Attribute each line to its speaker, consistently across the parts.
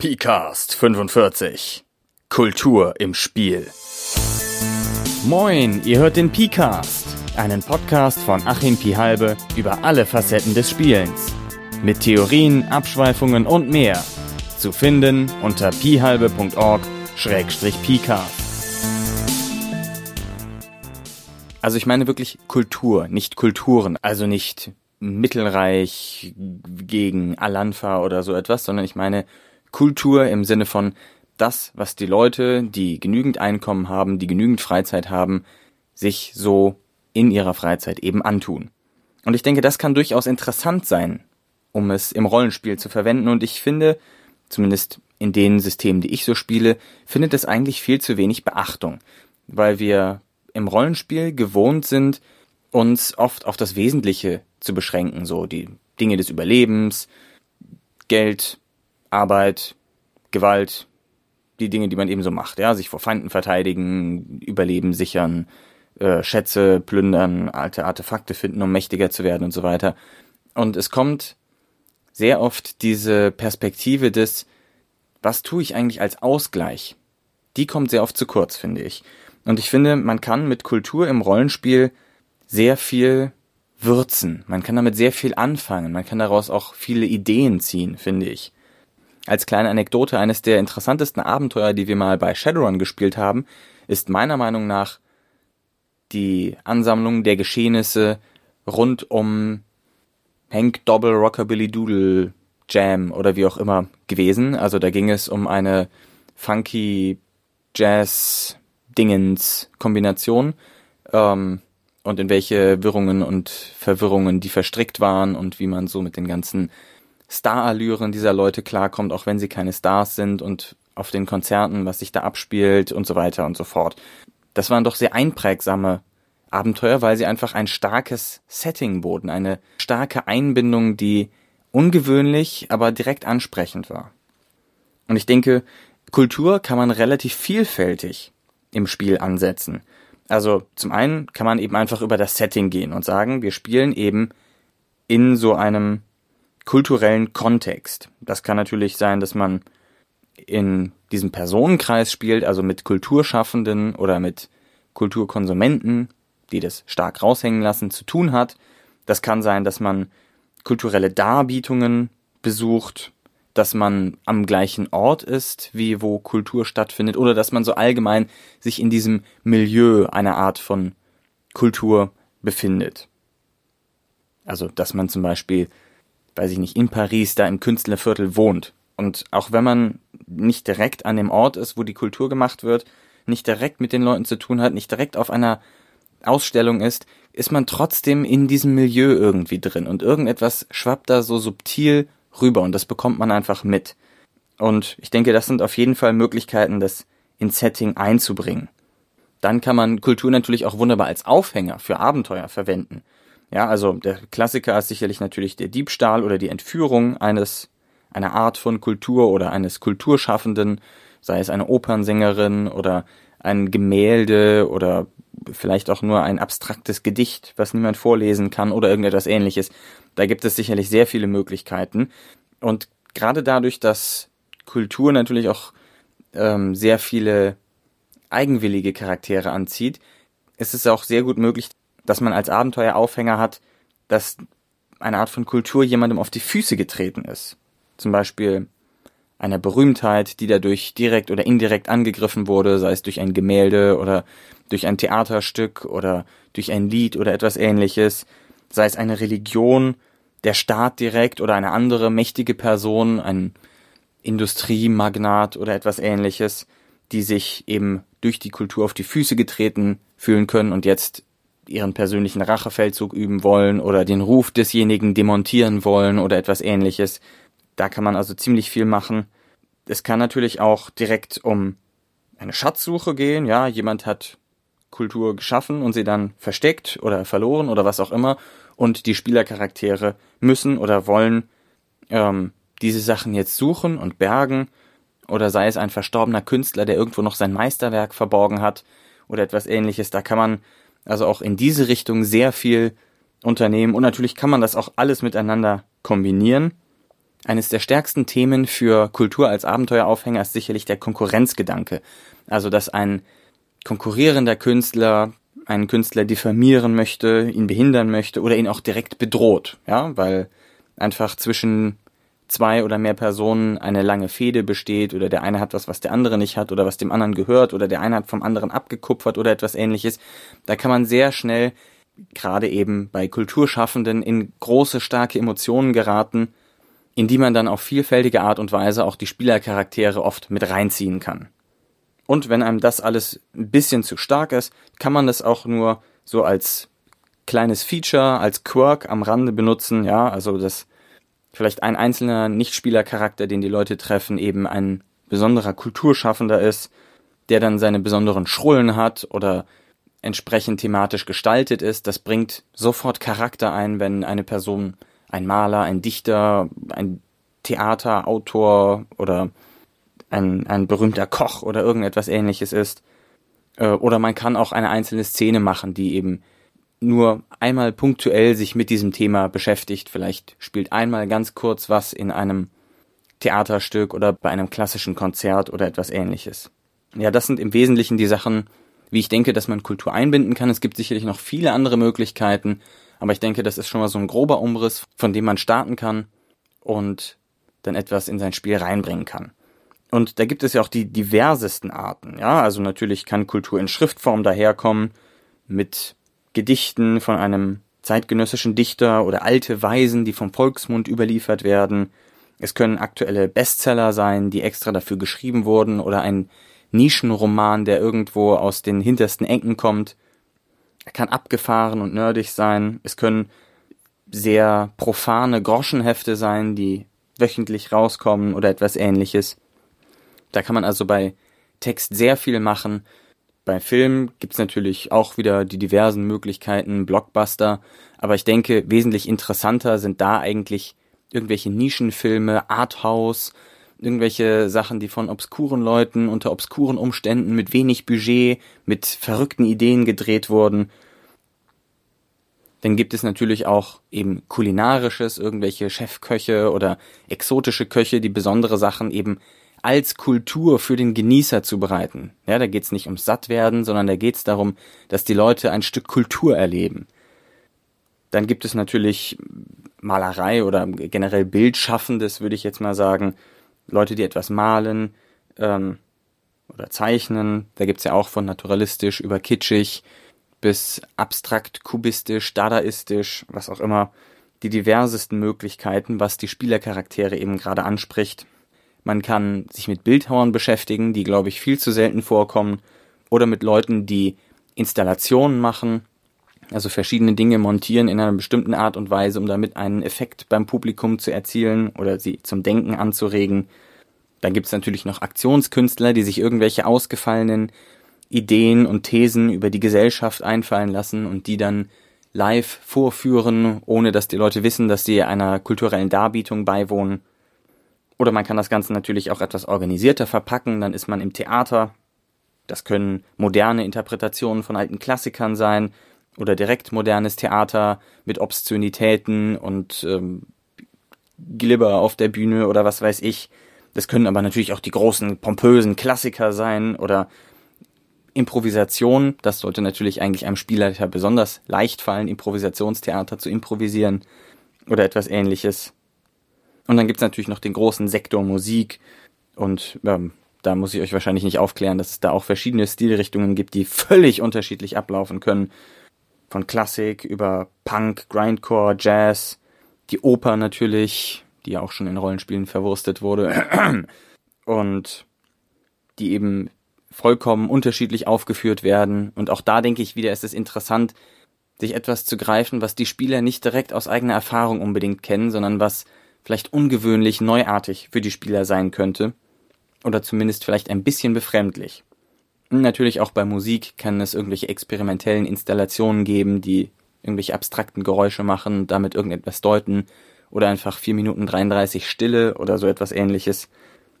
Speaker 1: PCAST 45 Kultur im Spiel.
Speaker 2: Moin, ihr hört den PCAST, einen Podcast von Achim Pihalbe über alle Facetten des Spielens. Mit Theorien, Abschweifungen und mehr. Zu finden unter pihalbe.org-pcast. Also ich meine wirklich Kultur, nicht Kulturen, also nicht Mittelreich gegen Alanfa oder so etwas, sondern ich meine Kultur im Sinne von das, was die Leute, die genügend Einkommen haben, die genügend Freizeit haben, sich so in ihrer Freizeit eben antun. Und ich denke, das kann durchaus interessant sein, um es im Rollenspiel zu verwenden. Und ich finde, zumindest in den Systemen, die ich so spiele, findet es eigentlich viel zu wenig Beachtung, weil wir im Rollenspiel gewohnt sind, uns oft auf das Wesentliche zu beschränken, so die Dinge des Überlebens, Geld, Arbeit, Gewalt, die Dinge, die man eben so macht, ja, sich vor Feinden verteidigen, Überleben sichern, äh, Schätze plündern, alte Artefakte finden, um mächtiger zu werden und so weiter. Und es kommt sehr oft diese Perspektive des, was tue ich eigentlich als Ausgleich? Die kommt sehr oft zu kurz, finde ich. Und ich finde, man kann mit Kultur im Rollenspiel sehr viel würzen. Man kann damit sehr viel anfangen. Man kann daraus auch viele Ideen ziehen, finde ich. Als kleine Anekdote, eines der interessantesten Abenteuer, die wir mal bei Shadowrun gespielt haben, ist meiner Meinung nach die Ansammlung der Geschehnisse rund um Hank Dobble Rockabilly Doodle Jam oder wie auch immer gewesen. Also da ging es um eine funky Jazz Dingens Kombination ähm, und in welche Wirrungen und Verwirrungen die verstrickt waren und wie man so mit den ganzen Starallüren dieser Leute klarkommt, auch wenn sie keine Stars sind und auf den Konzerten, was sich da abspielt und so weiter und so fort. Das waren doch sehr einprägsame Abenteuer, weil sie einfach ein starkes Setting boten, eine starke Einbindung, die ungewöhnlich, aber direkt ansprechend war. Und ich denke, Kultur kann man relativ vielfältig im Spiel ansetzen. Also zum einen kann man eben einfach über das Setting gehen und sagen, wir spielen eben in so einem kulturellen Kontext. Das kann natürlich sein, dass man in diesem Personenkreis spielt, also mit Kulturschaffenden oder mit Kulturkonsumenten, die das stark raushängen lassen, zu tun hat. Das kann sein, dass man kulturelle Darbietungen besucht, dass man am gleichen Ort ist, wie wo Kultur stattfindet, oder dass man so allgemein sich in diesem Milieu einer Art von Kultur befindet. Also, dass man zum Beispiel weiß ich nicht, in Paris da im Künstlerviertel wohnt. Und auch wenn man nicht direkt an dem Ort ist, wo die Kultur gemacht wird, nicht direkt mit den Leuten zu tun hat, nicht direkt auf einer Ausstellung ist, ist man trotzdem in diesem Milieu irgendwie drin und irgendetwas schwappt da so subtil rüber und das bekommt man einfach mit. Und ich denke, das sind auf jeden Fall Möglichkeiten, das ins Setting einzubringen. Dann kann man Kultur natürlich auch wunderbar als Aufhänger für Abenteuer verwenden. Ja, also der Klassiker ist sicherlich natürlich der Diebstahl oder die Entführung eines einer Art von Kultur oder eines Kulturschaffenden, sei es eine Opernsängerin oder ein Gemälde oder vielleicht auch nur ein abstraktes Gedicht, was niemand vorlesen kann oder irgendetwas ähnliches. Da gibt es sicherlich sehr viele Möglichkeiten. Und gerade dadurch, dass Kultur natürlich auch ähm, sehr viele eigenwillige Charaktere anzieht, ist es auch sehr gut möglich, dass man als Abenteueraufhänger hat, dass eine Art von Kultur jemandem auf die Füße getreten ist. Zum Beispiel einer Berühmtheit, die dadurch direkt oder indirekt angegriffen wurde, sei es durch ein Gemälde oder durch ein Theaterstück oder durch ein Lied oder etwas ähnliches, sei es eine Religion, der Staat direkt oder eine andere mächtige Person, ein Industriemagnat oder etwas ähnliches, die sich eben durch die Kultur auf die Füße getreten fühlen können und jetzt ihren persönlichen Rachefeldzug üben wollen oder den Ruf desjenigen demontieren wollen oder etwas ähnliches. Da kann man also ziemlich viel machen. Es kann natürlich auch direkt um eine Schatzsuche gehen. Ja, jemand hat Kultur geschaffen und sie dann versteckt oder verloren oder was auch immer. Und die Spielercharaktere müssen oder wollen ähm, diese Sachen jetzt suchen und bergen. Oder sei es ein verstorbener Künstler, der irgendwo noch sein Meisterwerk verborgen hat oder etwas ähnliches. Da kann man also auch in diese Richtung sehr viel unternehmen. Und natürlich kann man das auch alles miteinander kombinieren. eines der stärksten Themen für Kultur als Abenteueraufhänger ist sicherlich der Konkurrenzgedanke. Also, dass ein konkurrierender Künstler einen Künstler diffamieren möchte, ihn behindern möchte oder ihn auch direkt bedroht, ja, weil einfach zwischen zwei oder mehr Personen eine lange Fehde besteht oder der eine hat was, was der andere nicht hat oder was dem anderen gehört oder der eine hat vom anderen abgekupfert oder etwas ähnliches. Da kann man sehr schnell, gerade eben bei Kulturschaffenden, in große, starke Emotionen geraten, in die man dann auf vielfältige Art und Weise auch die Spielercharaktere oft mit reinziehen kann. Und wenn einem das alles ein bisschen zu stark ist, kann man das auch nur so als kleines Feature, als Quirk am Rande benutzen, ja, also das vielleicht ein einzelner Nichtspielercharakter, den die Leute treffen, eben ein besonderer Kulturschaffender ist, der dann seine besonderen Schrullen hat oder entsprechend thematisch gestaltet ist. Das bringt sofort Charakter ein, wenn eine Person ein Maler, ein Dichter, ein Theaterautor oder ein, ein berühmter Koch oder irgendetwas ähnliches ist. Äh, oder man kann auch eine einzelne Szene machen, die eben nur einmal punktuell sich mit diesem Thema beschäftigt. Vielleicht spielt einmal ganz kurz was in einem Theaterstück oder bei einem klassischen Konzert oder etwas ähnliches. Ja, das sind im Wesentlichen die Sachen, wie ich denke, dass man Kultur einbinden kann. Es gibt sicherlich noch viele andere Möglichkeiten, aber ich denke, das ist schon mal so ein grober Umriss, von dem man starten kann und dann etwas in sein Spiel reinbringen kann. Und da gibt es ja auch die diversesten Arten. Ja, also natürlich kann Kultur in Schriftform daherkommen mit Gedichten von einem zeitgenössischen Dichter oder alte Weisen, die vom Volksmund überliefert werden. Es können aktuelle Bestseller sein, die extra dafür geschrieben wurden oder ein Nischenroman, der irgendwo aus den hintersten Ecken kommt. Er kann abgefahren und nerdig sein. Es können sehr profane Groschenhefte sein, die wöchentlich rauskommen oder etwas ähnliches. Da kann man also bei Text sehr viel machen bei Filmen gibt's natürlich auch wieder die diversen Möglichkeiten, Blockbuster, aber ich denke, wesentlich interessanter sind da eigentlich irgendwelche Nischenfilme, Arthouse, irgendwelche Sachen, die von obskuren Leuten unter obskuren Umständen mit wenig Budget, mit verrückten Ideen gedreht wurden. Dann gibt es natürlich auch eben kulinarisches, irgendwelche Chefköche oder exotische Köche, die besondere Sachen eben als Kultur für den Genießer zu bereiten. Ja, da geht's nicht ums Sattwerden, sondern da geht's darum, dass die Leute ein Stück Kultur erleben. Dann gibt es natürlich Malerei oder generell Bildschaffendes, würde ich jetzt mal sagen. Leute, die etwas malen ähm, oder zeichnen. Da gibt's ja auch von naturalistisch über kitschig bis abstrakt, kubistisch, dadaistisch, was auch immer. Die diversesten Möglichkeiten, was die Spielercharaktere eben gerade anspricht. Man kann sich mit Bildhauern beschäftigen, die, glaube ich, viel zu selten vorkommen. Oder mit Leuten, die Installationen machen, also verschiedene Dinge montieren in einer bestimmten Art und Weise, um damit einen Effekt beim Publikum zu erzielen oder sie zum Denken anzuregen. Dann gibt es natürlich noch Aktionskünstler, die sich irgendwelche ausgefallenen Ideen und Thesen über die Gesellschaft einfallen lassen und die dann live vorführen, ohne dass die Leute wissen, dass sie einer kulturellen Darbietung beiwohnen. Oder man kann das Ganze natürlich auch etwas organisierter verpacken, dann ist man im Theater. Das können moderne Interpretationen von alten Klassikern sein oder direkt modernes Theater mit Obszönitäten und ähm, Glibber auf der Bühne oder was weiß ich. Das können aber natürlich auch die großen, pompösen Klassiker sein oder Improvisation. Das sollte natürlich eigentlich einem Spielleiter besonders leicht fallen, Improvisationstheater zu improvisieren oder etwas ähnliches. Und dann gibt's natürlich noch den großen Sektor Musik. Und ähm, da muss ich euch wahrscheinlich nicht aufklären, dass es da auch verschiedene Stilrichtungen gibt, die völlig unterschiedlich ablaufen können. Von Klassik über Punk, Grindcore, Jazz, die Oper natürlich, die ja auch schon in Rollenspielen verwurstet wurde. Und die eben vollkommen unterschiedlich aufgeführt werden. Und auch da denke ich wieder, ist es interessant, sich etwas zu greifen, was die Spieler nicht direkt aus eigener Erfahrung unbedingt kennen, sondern was vielleicht ungewöhnlich neuartig für die Spieler sein könnte. Oder zumindest vielleicht ein bisschen befremdlich. Natürlich auch bei Musik kann es irgendwelche experimentellen Installationen geben, die irgendwelche abstrakten Geräusche machen, damit irgendetwas deuten. Oder einfach 4 Minuten 33 Stille oder so etwas ähnliches.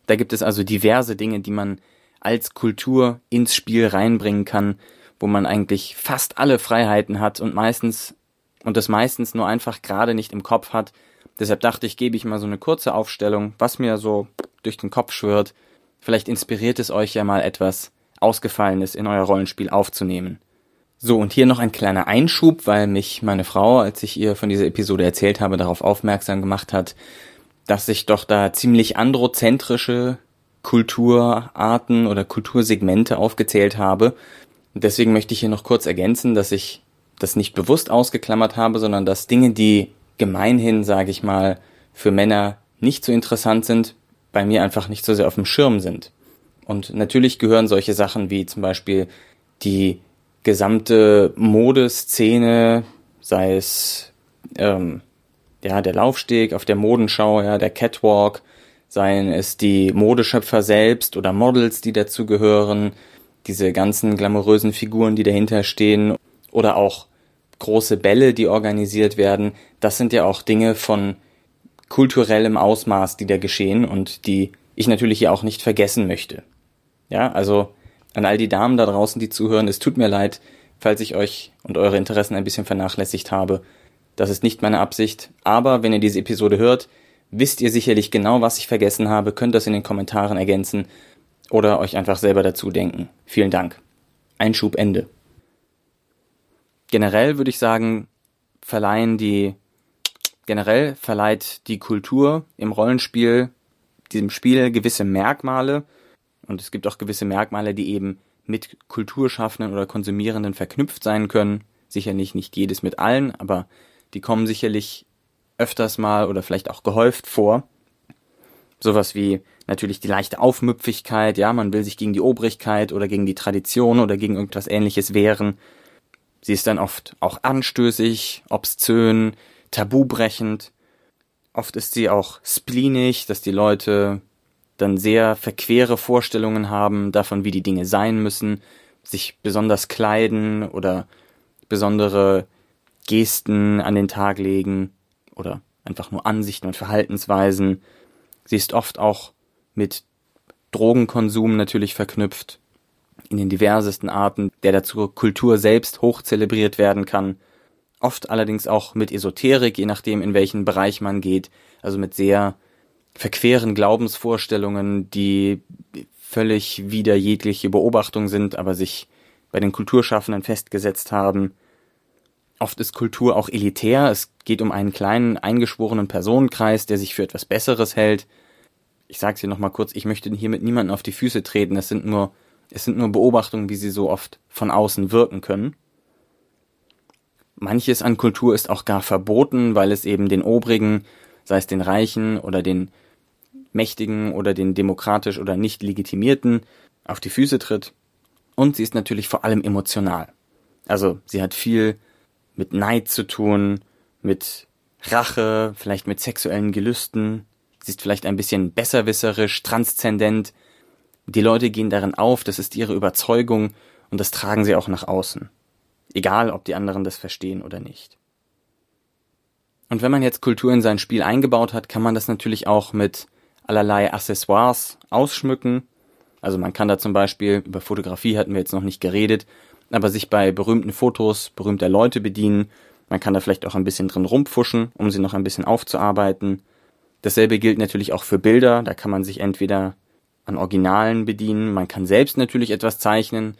Speaker 2: Da gibt es also diverse Dinge, die man als Kultur ins Spiel reinbringen kann, wo man eigentlich fast alle Freiheiten hat und meistens und das meistens nur einfach gerade nicht im Kopf hat, Deshalb dachte ich, gebe ich mal so eine kurze Aufstellung, was mir so durch den Kopf schwirrt. Vielleicht inspiriert es euch ja mal etwas Ausgefallenes in euer Rollenspiel aufzunehmen. So, und hier noch ein kleiner Einschub, weil mich meine Frau, als ich ihr von dieser Episode erzählt habe, darauf aufmerksam gemacht hat, dass ich doch da ziemlich androzentrische Kulturarten oder Kultursegmente aufgezählt habe. deswegen möchte ich hier noch kurz ergänzen, dass ich das nicht bewusst ausgeklammert habe, sondern dass Dinge, die gemeinhin, sage ich mal, für Männer nicht so interessant sind, bei mir einfach nicht so sehr auf dem Schirm sind. Und natürlich gehören solche Sachen wie zum Beispiel die gesamte Modeszene, sei es ähm, ja der Laufsteg auf der Modenschau, ja der Catwalk, seien es die Modeschöpfer selbst oder Models, die dazu gehören, diese ganzen glamourösen Figuren, die dahinter stehen, oder auch große Bälle, die organisiert werden. Das sind ja auch Dinge von kulturellem Ausmaß, die da geschehen und die ich natürlich hier auch nicht vergessen möchte. Ja, also an all die Damen da draußen, die zuhören, es tut mir leid, falls ich euch und eure Interessen ein bisschen vernachlässigt habe. Das ist nicht meine Absicht, aber wenn ihr diese Episode hört, wisst ihr sicherlich genau, was ich vergessen habe, könnt das in den Kommentaren ergänzen oder euch einfach selber dazu denken. Vielen Dank. Einschub Ende. Generell würde ich sagen, verleihen die generell verleiht die Kultur im Rollenspiel diesem Spiel gewisse Merkmale und es gibt auch gewisse Merkmale, die eben mit Kulturschaffenden oder Konsumierenden verknüpft sein können. Sicherlich nicht jedes mit allen, aber die kommen sicherlich öfters mal oder vielleicht auch gehäuft vor. Sowas wie natürlich die leichte Aufmüpfigkeit, ja, man will sich gegen die Obrigkeit oder gegen die Tradition oder gegen irgendwas ähnliches wehren. Sie ist dann oft auch anstößig, obszön, tabubrechend. Oft ist sie auch spleenig, dass die Leute dann sehr verquere Vorstellungen haben davon, wie die Dinge sein müssen, sich besonders kleiden oder besondere Gesten an den Tag legen oder einfach nur Ansichten und Verhaltensweisen. Sie ist oft auch mit Drogenkonsum natürlich verknüpft, in den diversesten Arten, der dazu Kultur selbst hoch zelebriert werden kann. Oft allerdings auch mit Esoterik, je nachdem, in welchen Bereich man geht, also mit sehr verqueren Glaubensvorstellungen, die völlig wider jegliche Beobachtung sind, aber sich bei den Kulturschaffenden festgesetzt haben. Oft ist Kultur auch elitär. Es geht um einen kleinen, eingeschworenen Personenkreis, der sich für etwas Besseres hält. Ich sag's hier nochmal kurz, ich möchte hier mit niemandem auf die Füße treten. Es sind nur, es sind nur Beobachtungen, wie sie so oft von außen wirken können. Manches an Kultur ist auch gar verboten, weil es eben den Obrigen, sei es den Reichen oder den Mächtigen oder den demokratisch oder nicht legitimierten, auf die Füße tritt. Und sie ist natürlich vor allem emotional. Also sie hat viel mit Neid zu tun, mit Rache, vielleicht mit sexuellen Gelüsten. Sie ist vielleicht ein bisschen besserwisserisch, transzendent. Die Leute gehen darin auf, das ist ihre Überzeugung und das tragen sie auch nach außen. Egal, ob die anderen das verstehen oder nicht. Und wenn man jetzt Kultur in sein Spiel eingebaut hat, kann man das natürlich auch mit allerlei Accessoires ausschmücken. Also man kann da zum Beispiel, über Fotografie hatten wir jetzt noch nicht geredet, aber sich bei berühmten Fotos berühmter Leute bedienen. Man kann da vielleicht auch ein bisschen drin rumpfuschen, um sie noch ein bisschen aufzuarbeiten. Dasselbe gilt natürlich auch für Bilder. Da kann man sich entweder an Originalen bedienen, man kann selbst natürlich etwas zeichnen.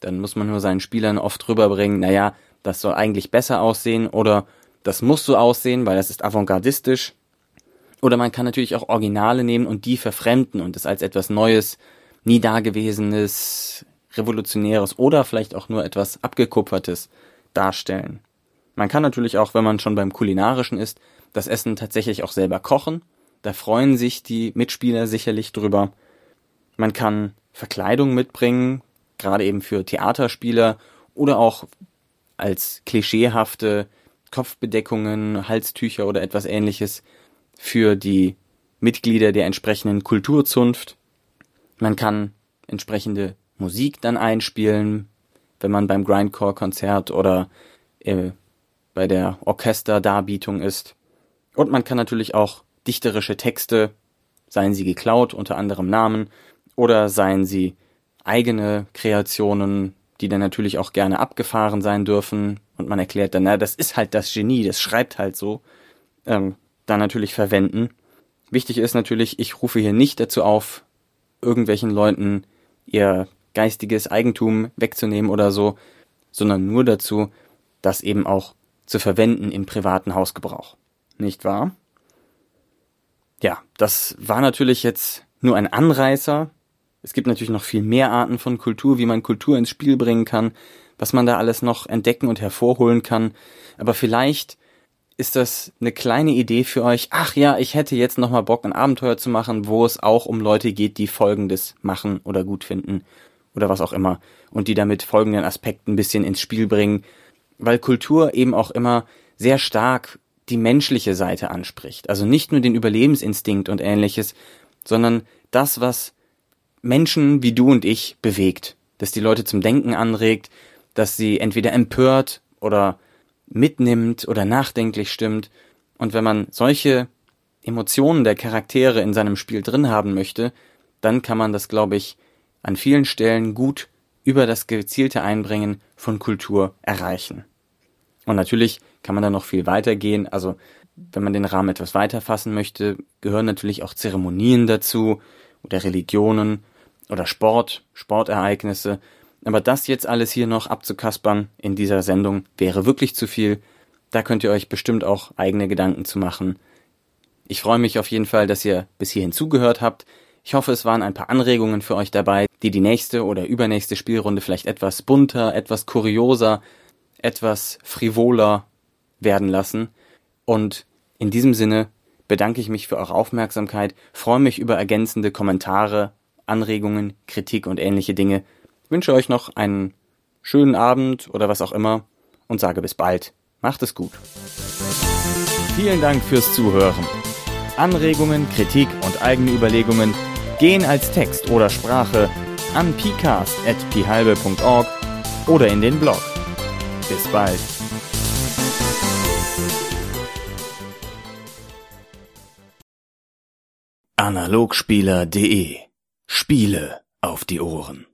Speaker 2: Dann muss man nur seinen Spielern oft rüberbringen, naja, das soll eigentlich besser aussehen oder das muss so aussehen, weil das ist avantgardistisch. Oder man kann natürlich auch Originale nehmen und die verfremden und es als etwas Neues, nie dagewesenes, Revolutionäres oder vielleicht auch nur etwas Abgekupfertes darstellen. Man kann natürlich auch, wenn man schon beim Kulinarischen ist, das Essen tatsächlich auch selber kochen. Da freuen sich die Mitspieler sicherlich drüber. Man kann Verkleidung mitbringen, gerade eben für Theaterspieler oder auch als klischeehafte Kopfbedeckungen, Halstücher oder etwas ähnliches für die Mitglieder der entsprechenden Kulturzunft. Man kann entsprechende Musik dann einspielen, wenn man beim Grindcore-Konzert oder äh, bei der Orchesterdarbietung ist. Und man kann natürlich auch dichterische Texte, seien sie geklaut unter anderem Namen, oder seien sie eigene Kreationen, die dann natürlich auch gerne abgefahren sein dürfen. Und man erklärt dann, na, das ist halt das Genie, das schreibt halt so. Ähm, da natürlich verwenden. Wichtig ist natürlich, ich rufe hier nicht dazu auf, irgendwelchen Leuten ihr geistiges Eigentum wegzunehmen oder so, sondern nur dazu, das eben auch zu verwenden im privaten Hausgebrauch. Nicht wahr? Ja, das war natürlich jetzt nur ein Anreißer. Es gibt natürlich noch viel mehr Arten von Kultur, wie man Kultur ins Spiel bringen kann, was man da alles noch entdecken und hervorholen kann. Aber vielleicht ist das eine kleine Idee für euch. Ach ja, ich hätte jetzt noch mal Bock, ein Abenteuer zu machen, wo es auch um Leute geht, die Folgendes machen oder gut finden oder was auch immer und die damit folgenden Aspekten ein bisschen ins Spiel bringen, weil Kultur eben auch immer sehr stark die menschliche Seite anspricht. Also nicht nur den Überlebensinstinkt und ähnliches, sondern das, was Menschen wie du und ich bewegt, dass die Leute zum Denken anregt, dass sie entweder empört oder mitnimmt oder nachdenklich stimmt. Und wenn man solche Emotionen der Charaktere in seinem Spiel drin haben möchte, dann kann man das, glaube ich, an vielen Stellen gut über das gezielte Einbringen von Kultur erreichen. Und natürlich kann man da noch viel weiter gehen. Also wenn man den Rahmen etwas weiter fassen möchte, gehören natürlich auch Zeremonien dazu oder Religionen oder Sport, Sportereignisse. Aber das jetzt alles hier noch abzukaspern in dieser Sendung wäre wirklich zu viel. Da könnt ihr euch bestimmt auch eigene Gedanken zu machen. Ich freue mich auf jeden Fall, dass ihr bis hierhin zugehört habt. Ich hoffe, es waren ein paar Anregungen für euch dabei, die die nächste oder übernächste Spielrunde vielleicht etwas bunter, etwas kurioser, etwas frivoler werden lassen. Und in diesem Sinne bedanke ich mich für eure Aufmerksamkeit, freue mich über ergänzende Kommentare, Anregungen, Kritik und ähnliche Dinge. Wünsche euch noch einen schönen Abend oder was auch immer und sage bis bald. Macht es gut.
Speaker 1: Vielen Dank fürs Zuhören. Anregungen, Kritik und eigene Überlegungen gehen als Text oder Sprache an pcast.phalbe.org oder in den Blog. Bis bald. Analogspieler.de Spiele auf die Ohren.